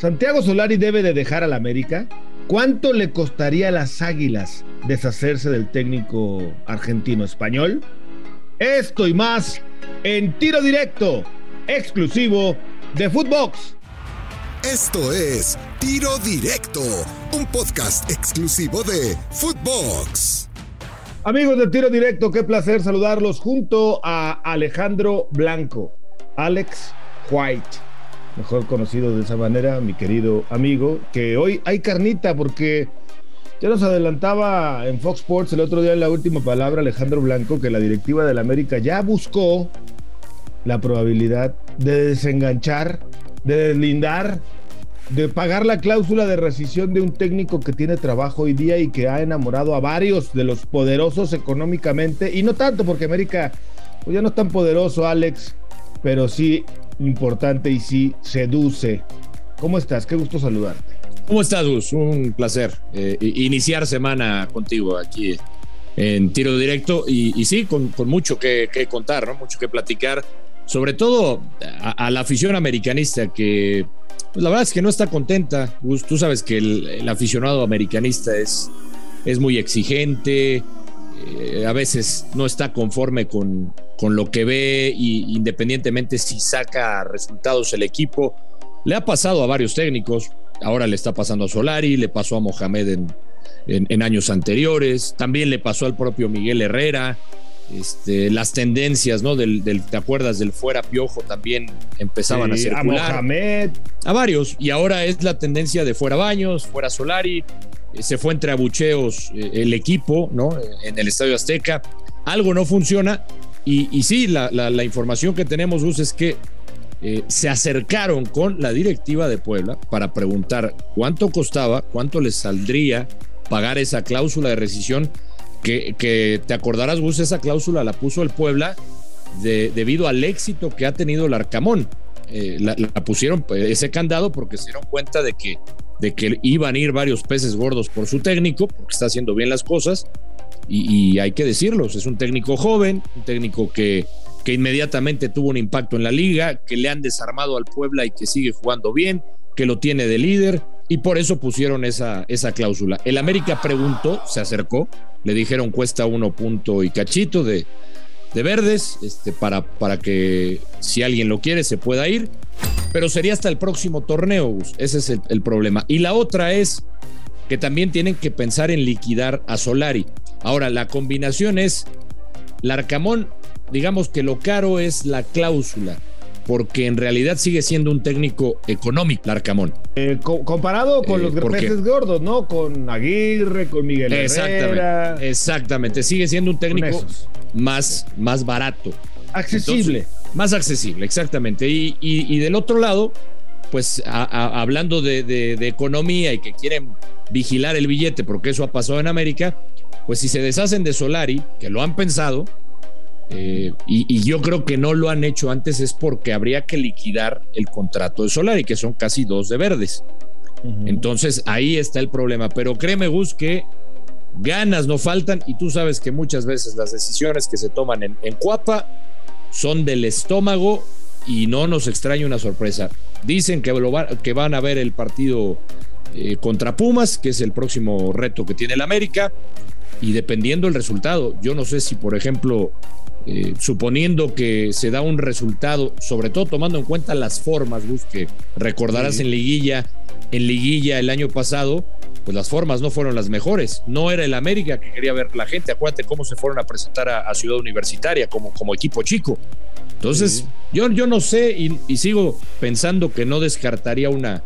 ¿Santiago Solari debe de dejar al América? ¿Cuánto le costaría a las Águilas deshacerse del técnico argentino-español? Esto y más en tiro directo, exclusivo de Footbox. Esto es Tiro Directo, un podcast exclusivo de Footbox. Amigos de Tiro Directo, qué placer saludarlos junto a Alejandro Blanco, Alex White mejor conocido de esa manera, mi querido amigo, que hoy hay carnita porque ya nos adelantaba en Fox Sports el otro día en la última palabra Alejandro Blanco que la directiva del América ya buscó la probabilidad de desenganchar, de deslindar, de pagar la cláusula de rescisión de un técnico que tiene trabajo hoy día y que ha enamorado a varios de los poderosos económicamente, y no tanto porque América pues ya no es tan poderoso, Alex, pero sí importante y sí seduce. ¿Cómo estás? Qué gusto saludarte. ¿Cómo estás, Gus? Un placer eh, iniciar semana contigo aquí en tiro directo y, sí, con, mucho que, contar, ¿no? mucho que platicar, sobre todo a, la afición americanista que pues, la verdad es que no está contenta. Gus, tú sabes que el, aficionado americanista es, es muy exigente, eh, a veces no está conforme con, con lo que ve y independientemente si saca resultados el equipo. Le ha pasado a varios técnicos, ahora le está pasando a Solari, le pasó a Mohamed en, en, años anteriores, también le pasó al propio Miguel Herrera. Este, las tendencias, ¿no? Del, ¿Te acuerdas del fuera piojo? También empezaban a circular. A Mohamed. A varios. Y ahora es la tendencia de fuera Baños, fuera Solari. Eh, se fue entre abucheos eh, el equipo, ¿no? En el Estadio Azteca. Algo no funciona y, sí, la, información que tenemos, Gus, es que eh, se acercaron con la directiva de Puebla para preguntar cuánto costaba, cuánto les saldría pagar esa cláusula de rescisión, que, que te acordarás, Gus, esa cláusula la puso el Puebla debido al éxito que ha tenido el Arcamón. La, pusieron pues, ese candado porque se dieron cuenta de que, de que iban a ir varios peces gordos por su técnico, porque está haciendo bien las cosas, y, hay que decirlo, es un técnico joven, un técnico que, que inmediatamente tuvo un impacto en la liga, que le han desarmado al Puebla y que sigue jugando bien, que lo tiene de líder y por eso pusieron esa, esa cláusula. El América preguntó, se acercó, le dijeron cuesta uno punto y cachito de, de verdes este, para, para que si alguien lo quiere se pueda ir, pero sería hasta el próximo torneo, ese es el, el problema. Y la otra es que también tienen que pensar en liquidar a Solari. Ahora, la combinación es Larcamón, digamos que lo caro es la cláusula, porque en realidad sigue siendo un técnico económico, Larcamón. Eh, comparado con eh, los peces gordos, ¿no? Con Aguirre, con Miguel exactamente, Exactamente, sigue siendo un técnico más, más barato. Accesible. Más accesible, exactamente. Y, del otro lado, pues hablando de, de economía y que quieren vigilar el billete, porque eso ha pasado en América, pues si se deshacen de Solari, que lo han pensado, eh, y, yo creo que no lo han hecho antes es porque habría que liquidar el contrato de Solari, que son casi dos de verdes. Entonces ahí está el problema. Pero créeme, Gus, que ganas no faltan y tú sabes que muchas veces las decisiones que se toman en, Cuapa son del estómago y no nos extraña una sorpresa. Dicen que, que van a ver el partido eh, contra Pumas, que es el próximo reto que tiene el América y dependiendo el resultado, yo no sé si, por ejemplo, eh, suponiendo que se da un resultado, sobre todo tomando en cuenta las formas, Gus, que recordarás en liguilla, en liguilla el año pasado, pues las formas no fueron las mejores. No era el América que quería ver la gente. Acuérdate cómo se fueron a presentar a, Ciudad Universitaria como, como equipo chico. Entonces, yo, yo no sé y sigo pensando que no descartaría una,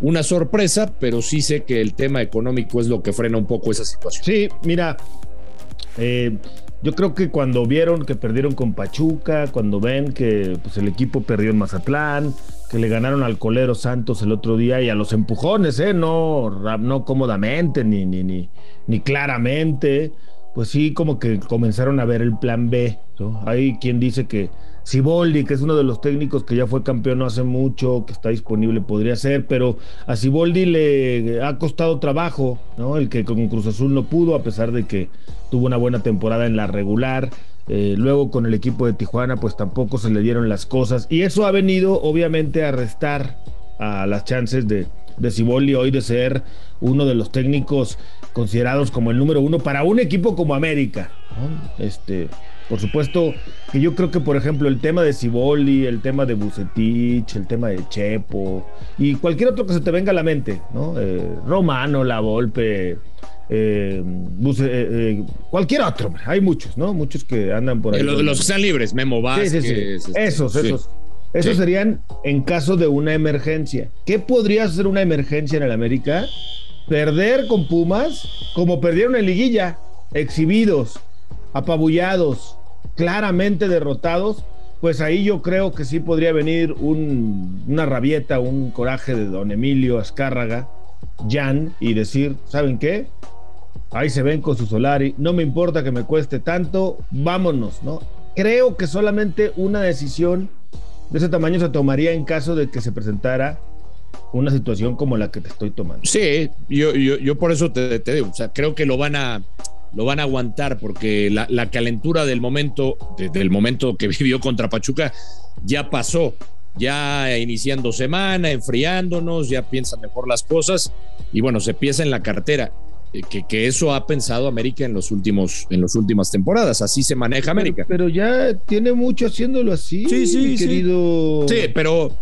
una sorpresa, pero sí sé que el tema económico es lo que frena un poco esa situación. Sí, mira, eh, yo creo que cuando vieron que perdieron con Pachuca, cuando ven que pues, el equipo perdió en Mazatlán, que le ganaron al Colero Santos el otro día y a los empujones, ¿eh? no, no cómodamente ni, ni, ni, ni claramente, pues sí, como que comenzaron a ver el plan B. Hay quien dice que Siboldi, que es uno de los técnicos que ya fue campeón no hace mucho, que está disponible, podría ser, pero a Siboldi le ha costado trabajo, ¿no? El que con Cruz Azul no pudo, a pesar de que tuvo una buena temporada en la regular. Eh, luego con el equipo de Tijuana, pues tampoco se le dieron las cosas. Y eso ha venido, obviamente, a restar a las chances de, de Ciboldi hoy de ser uno de los técnicos considerados como el número uno para un equipo como América. Este, por supuesto que yo creo que, por ejemplo, el tema de Ciboldi, el tema de Bucetich, el tema de Chepo y cualquier otro que se te venga a la mente, ¿no? Eh, Romano, La Volpe, eh, eh, cualquier otro, hay muchos, ¿no? Muchos que andan por ahí. Los, los que están libres, Memo Vázquez. Este, esos, esos. Esos serían en caso de una emergencia. ¿Qué podría ser una emergencia en el América? Perder con Pumas como perdieron en liguilla, exhibidos, apabullados, claramente derrotados, pues ahí yo creo que sí podría venir una rabieta, un coraje de don Emilio Azcárraga, Jan, y decir, ¿saben qué? Ahí se ven con su Solari, no me importa que me cueste tanto, vámonos, ¿no? Creo que solamente una decisión de ese tamaño se tomaría en caso de que se presentara una situación como la que te estoy tomando. Sí, yo, yo, por eso te, digo, o sea, creo que lo van a, lo van a aguantar porque la, calentura del momento, del momento que vivió contra Pachuca, ya pasó. Ya iniciando semana, enfriándonos, ya piensan mejor las cosas y bueno, se piensa en la cartera. Eh, que, que, eso ha pensado América en los últimos en las últimas temporadas. Así se maneja América. pero, ya tiene mucho haciéndolo así sí sí querido. Sí pero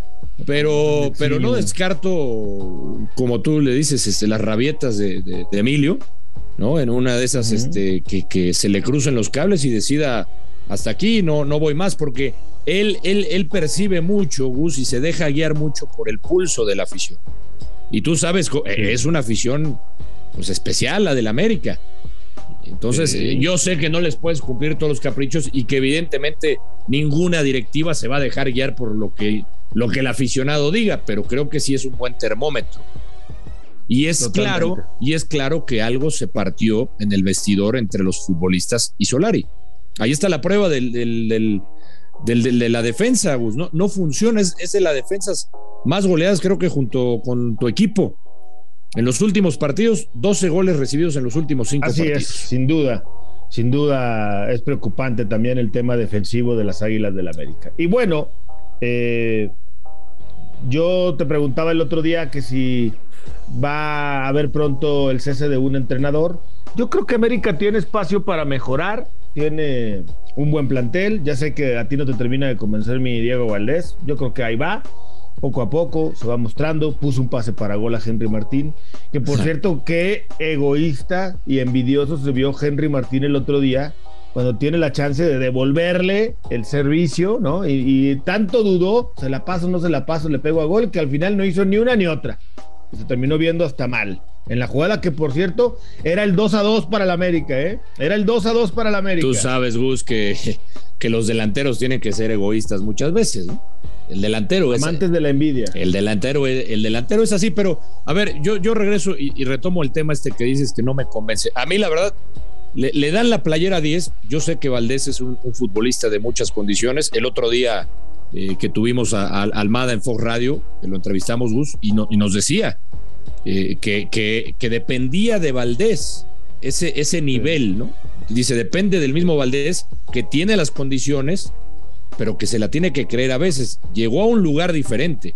pero, pero no descarto, como tú le dices, este, las rabietas de, Emilio, ¿no? En una de esas, este, que, que, se le crucen los cables y decida hasta aquí, no, no voy más, porque él, él, él percibe mucho, Gus, y se deja guiar mucho por el pulso de la afición. Y tú sabes, es una afición pues, especial, la del América. Entonces, yo sé que no les puedes cumplir todos los caprichos y que evidentemente ninguna directiva se va a dejar guiar por lo que, lo que el aficionado diga, pero creo que sí es un buen termómetro. Y es claro, y es claro que algo se partió en el vestidor entre los futbolistas y Solari. Ahí está la prueba del, de la defensa, No, no funciona, es, es de las defensas más goleadas, creo que junto con tu equipo. En los últimos partidos, 12 goles recibidos en los últimos cinco Así partidos. es, sin duda. Sin duda es preocupante también el tema defensivo de las Águilas del la América. Y bueno, eh, yo te preguntaba el otro día que si va a haber pronto el cese de un entrenador. Yo creo que América tiene espacio para mejorar, tiene un buen plantel. Ya sé que a ti no te termina de convencer mi Diego Valdés. Yo creo que ahí va poco a poco se va mostrando, puso un pase para gol a Henry Martín, que por cierto, qué egoísta y envidioso se vio Henry Martín el otro día, cuando tiene la chance de devolverle el servicio, ¿no? Y, tanto dudó, se la paso, no se la paso, le pego a gol, que al final no hizo ni una ni otra. Y se terminó viendo hasta mal. En la jugada que, por cierto, era el 2 a 2 para el América, ¿eh? Era el 2 a 2 para el América. Tú sabes, Gus, que, que los delanteros tienen que ser egoístas muchas veces, ¿no? El delantero es. Amantes de la envidia. El delantero, el delantero es así, pero a ver, yo, yo regreso y, retomo el tema este que dices que no me convence. A mí, la verdad, le, dan la playera 10. Yo sé que Valdés es un, futbolista de muchas condiciones. El otro día eh, que tuvimos a, Almada en Fox Radio, que lo entrevistamos, Gus, y, y nos decía eh, que, que, que, dependía de Valdés ese, ese nivel, ¿no? Dice, depende del mismo Valdés que tiene las condiciones pero que se la tiene que creer a veces. Llegó a un lugar diferente,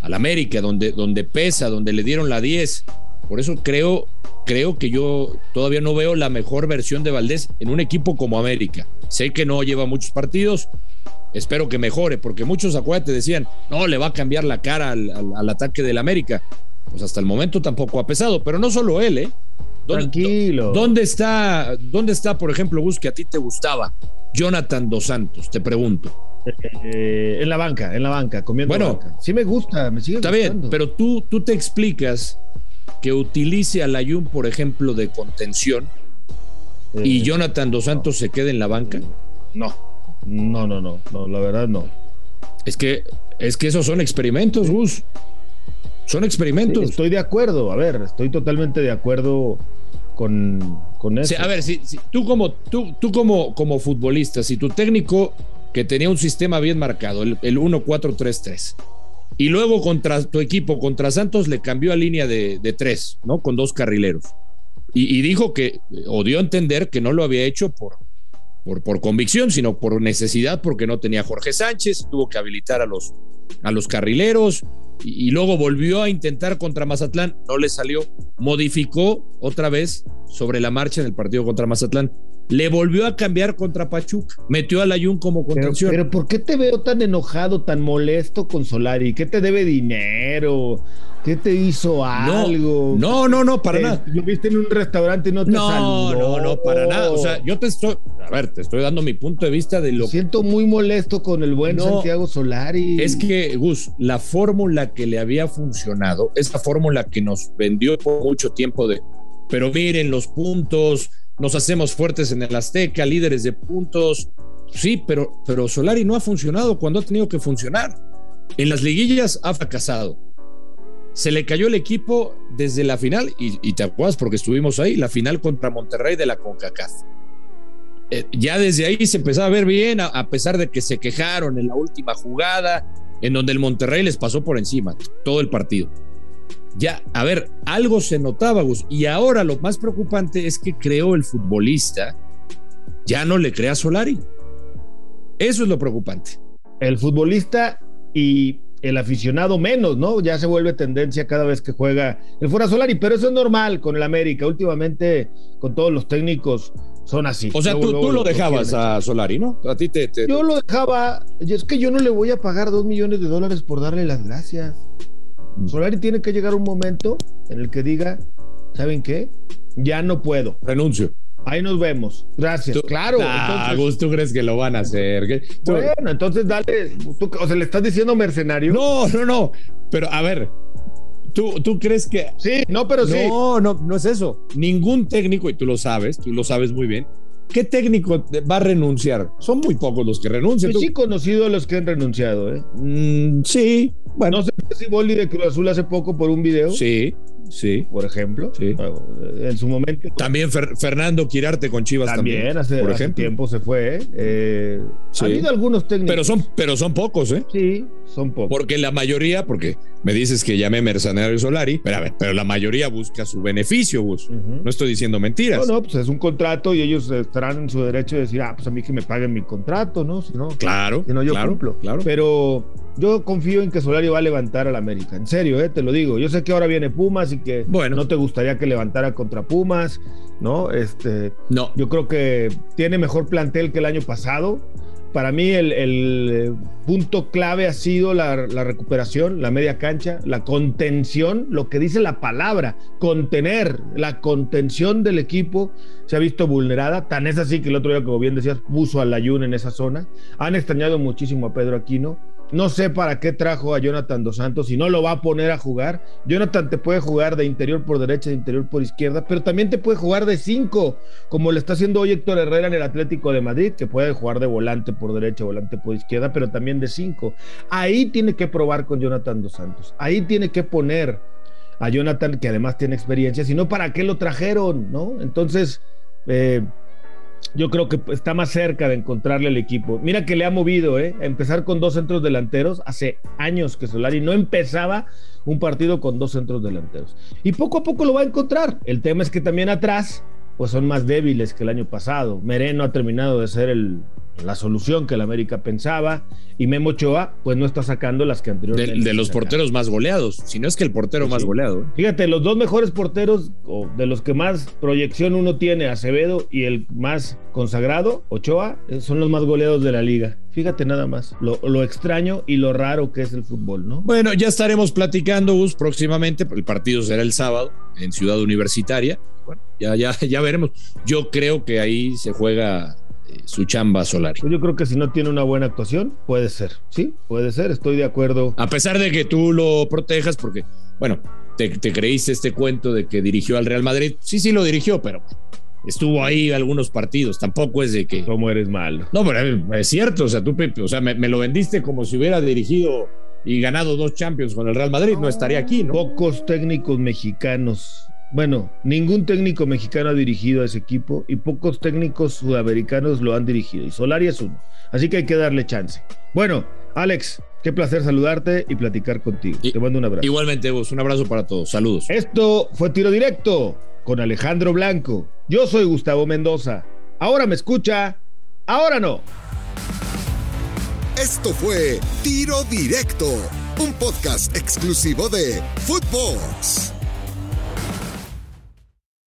al América, donde, donde pesa, donde le dieron la 10. Por eso creo, creo que yo todavía no veo la mejor versión de Valdés en un equipo como América. Sé que no lleva muchos partidos, espero que mejore, porque muchos, acuérdate, decían, no, le va a cambiar la cara al, al ataque del América. Pues hasta el momento tampoco ha pesado, pero no solo él, ¿eh? Tranquilo. ¿Dónde está, dónde está, por ejemplo, Gus, que a ti te gustaba? Jonathan Dos Santos, te pregunto. Eh, en la banca, en la banca, comiendo. Bueno, sí me gusta, me sigue Está bien, pero tú, tú te explicas que utilice a Layun, por ejemplo, de contención y eh, Jonathan Dos Santos se quede en la banca. No, no, no, no, no, la verdad no. Es que, es que esos son experimentos, Gus. Son experimentos. estoy de acuerdo, a ver, estoy totalmente de acuerdo con, con eso. a ver, si, tú como tú, tú como, como futbolista, si tu técnico que tenía un sistema bien marcado, el, el 1-4-3-3, y luego contra tu equipo, contra Santos, le cambió a línea de, de tres, ¿no? Con dos carrileros. Y, dijo que, o dio a entender que no lo había hecho por, por, por, convicción, sino por necesidad, porque no tenía Jorge Sánchez, tuvo que habilitar a los, a los carrileros, y, luego volvió a intentar contra Mazatlán, no le salió, modificó otra vez sobre la marcha en el partido contra Mazatlán. Le volvió a cambiar contra Pachuca, metió al Ayun como contención. Pero, ¿por qué te veo tan enojado, tan molesto con Solari? ¿Qué te debe dinero? ¿Qué te hizo algo? No, no, no, para nada. Lo viste en un restaurante y no te No, no, no, para nada. O sea, yo te estoy, a ver, te estoy dando mi punto de vista de lo Me siento muy molesto con el buen Santiago Solari. Es que, Gus, la fórmula que le había funcionado, esa fórmula que nos vendió por mucho tiempo de, pero miren los puntos, nos hacemos fuertes en el Azteca, líderes de puntos. Sí, pero, pero Solari no ha funcionado cuando ha tenido que funcionar. En las liguillas ha fracasado. Se le cayó el equipo desde la final, y, te acuerdas porque estuvimos ahí, la final contra Monterrey de la CONCACAF. Eh, ya desde ahí se empezaba a ver bien, a, pesar de que se quejaron en la última jugada, en donde el Monterrey les pasó por encima todo el partido ya, a ver, algo se notaba, Gus. Y ahora lo más preocupante es que creó el futbolista, ya no le crea Solari. Eso es lo preocupante. El futbolista y el aficionado menos, ¿no? Ya se vuelve tendencia cada vez que juega el fuera Solari, pero eso es normal con el América. Últimamente, con todos los técnicos, son así. O sea, tú, lo dejabas a Solari, ¿no? A ti te, Yo lo dejaba. Y es que yo no le voy a pagar dos millones de dólares por darle las gracias. Solari tiene que llegar un momento en el que diga, ¿saben qué? Ya no puedo. Renuncio. Ahí nos vemos. Gracias. claro. Ah, ¿tú crees que lo van a hacer? Bueno, entonces dale. o sea, ¿le estás diciendo mercenario? No, no, no. Pero a ver, ¿Tú, ¿Tú, crees que.? Sí, no, pero sí. No, no, no es eso. Ningún técnico, y tú lo sabes, tú lo sabes muy bien, ¿Qué técnico va a renunciar? Son muy pocos los que renuncian. Yo sí conocido a los que han renunciado, ¿eh? Mm, sí, bueno. No sé si Boldi de Cruz Azul hace poco por un video. Sí, sí. Por ejemplo. Sí. En su momento. También Fernando Quirarte con Chivas también. También, hace, por hace tiempo se fue. ¿eh? eh ha habido algunos técnicos. Pero son, pero son pocos, ¿eh? Sí, son pocos. Porque la mayoría, porque me dices que llamé mercenario Solari, pero a ver, pero la mayoría busca su beneficio, Gus. No estoy diciendo mentiras. No, no, pues es un contrato y ellos estarán en su derecho de decir, ah, pues a mí que me paguen mi contrato, ¿no? Si no, claro. Si no, yo claro, cumplo. Claro. Pero yo confío en que Solari va a levantar al América. En serio, ¿eh? te lo digo. Yo sé que ahora viene Pumas y que bueno. no te gustaría que levantara contra Pumas, ¿no? Este, no. Yo creo que tiene mejor plantel que el año pasado. Para mí el, eh, punto clave ha sido la, recuperación, la media cancha, la contención, lo que dice la palabra, contener, la contención del equipo se ha visto vulnerada. Tan es así que el otro día, como bien decías, puso al Ayun en esa zona. Han extrañado muchísimo a Pedro Aquino. No sé para qué trajo a Jonathan Dos Santos y no lo va a poner a jugar. Jonathan te puede jugar de interior por derecha, de interior por izquierda, pero también te puede jugar de cinco, como le está haciendo hoy Héctor Herrera en el Atlético de Madrid, que puede jugar de volante por derecha, volante por izquierda, pero también de cinco. Ahí tiene que probar con Jonathan Dos Santos. Ahí tiene que poner a Jonathan, que además tiene experiencia, si no, ¿para qué lo trajeron? ¿No? Entonces, eh, yo creo que está más cerca de encontrarle el equipo. Mira que le ha movido, ¿eh? empezar con dos centros delanteros. Hace años que Solari no empezaba un partido con dos centros delanteros. Y poco a poco lo va a encontrar. El tema es que también atrás, pues son más débiles que el año pasado. Mereno ha terminado de ser el, la solución que el América pensaba y Memo Ochoa pues no está sacando las que anteriormente. De, los porteros más goleados, si no es que el portero más goleado. ¿eh? Fíjate, los dos mejores porteros o de los que más proyección uno tiene, Acevedo y el más consagrado, Ochoa, eh, son los más goleados de la liga. Fíjate nada más, lo, lo, extraño y lo raro que es el fútbol, ¿no? Bueno, ya estaremos platicando, Gus, próximamente. El partido será el sábado en Ciudad Universitaria. Bueno, ya, ya, ya veremos. Yo creo que ahí se juega su chamba Solari. Pues yo creo que si no tiene una buena actuación, puede ser, sí, puede ser, estoy de acuerdo. A pesar de que tú lo protejas, porque, bueno, te, creíste este cuento de que dirigió al Real Madrid, sí, sí lo dirigió, pero estuvo ahí algunos partidos, tampoco es de que... ¿Cómo eres malo? No, pero es cierto, o sea, tú, o sea, me, me lo vendiste como si hubiera dirigido y ganado dos Champions con el Real Madrid, no estaría aquí, ¿no? Pocos técnicos mexicanos bueno, ningún técnico mexicano ha dirigido a ese equipo y pocos técnicos sudamericanos lo han dirigido. Y Solari es uno. Así que hay que darle chance. Bueno, Alex, qué placer saludarte y platicar contigo. Te mando un abrazo. Igualmente, vos, un abrazo para todos. Saludos. Esto fue Tiro Directo con Alejandro Blanco. Yo soy Gustavo Mendoza. Ahora me escucha, ahora no. Esto fue Tiro Directo un podcast exclusivo de Footbox.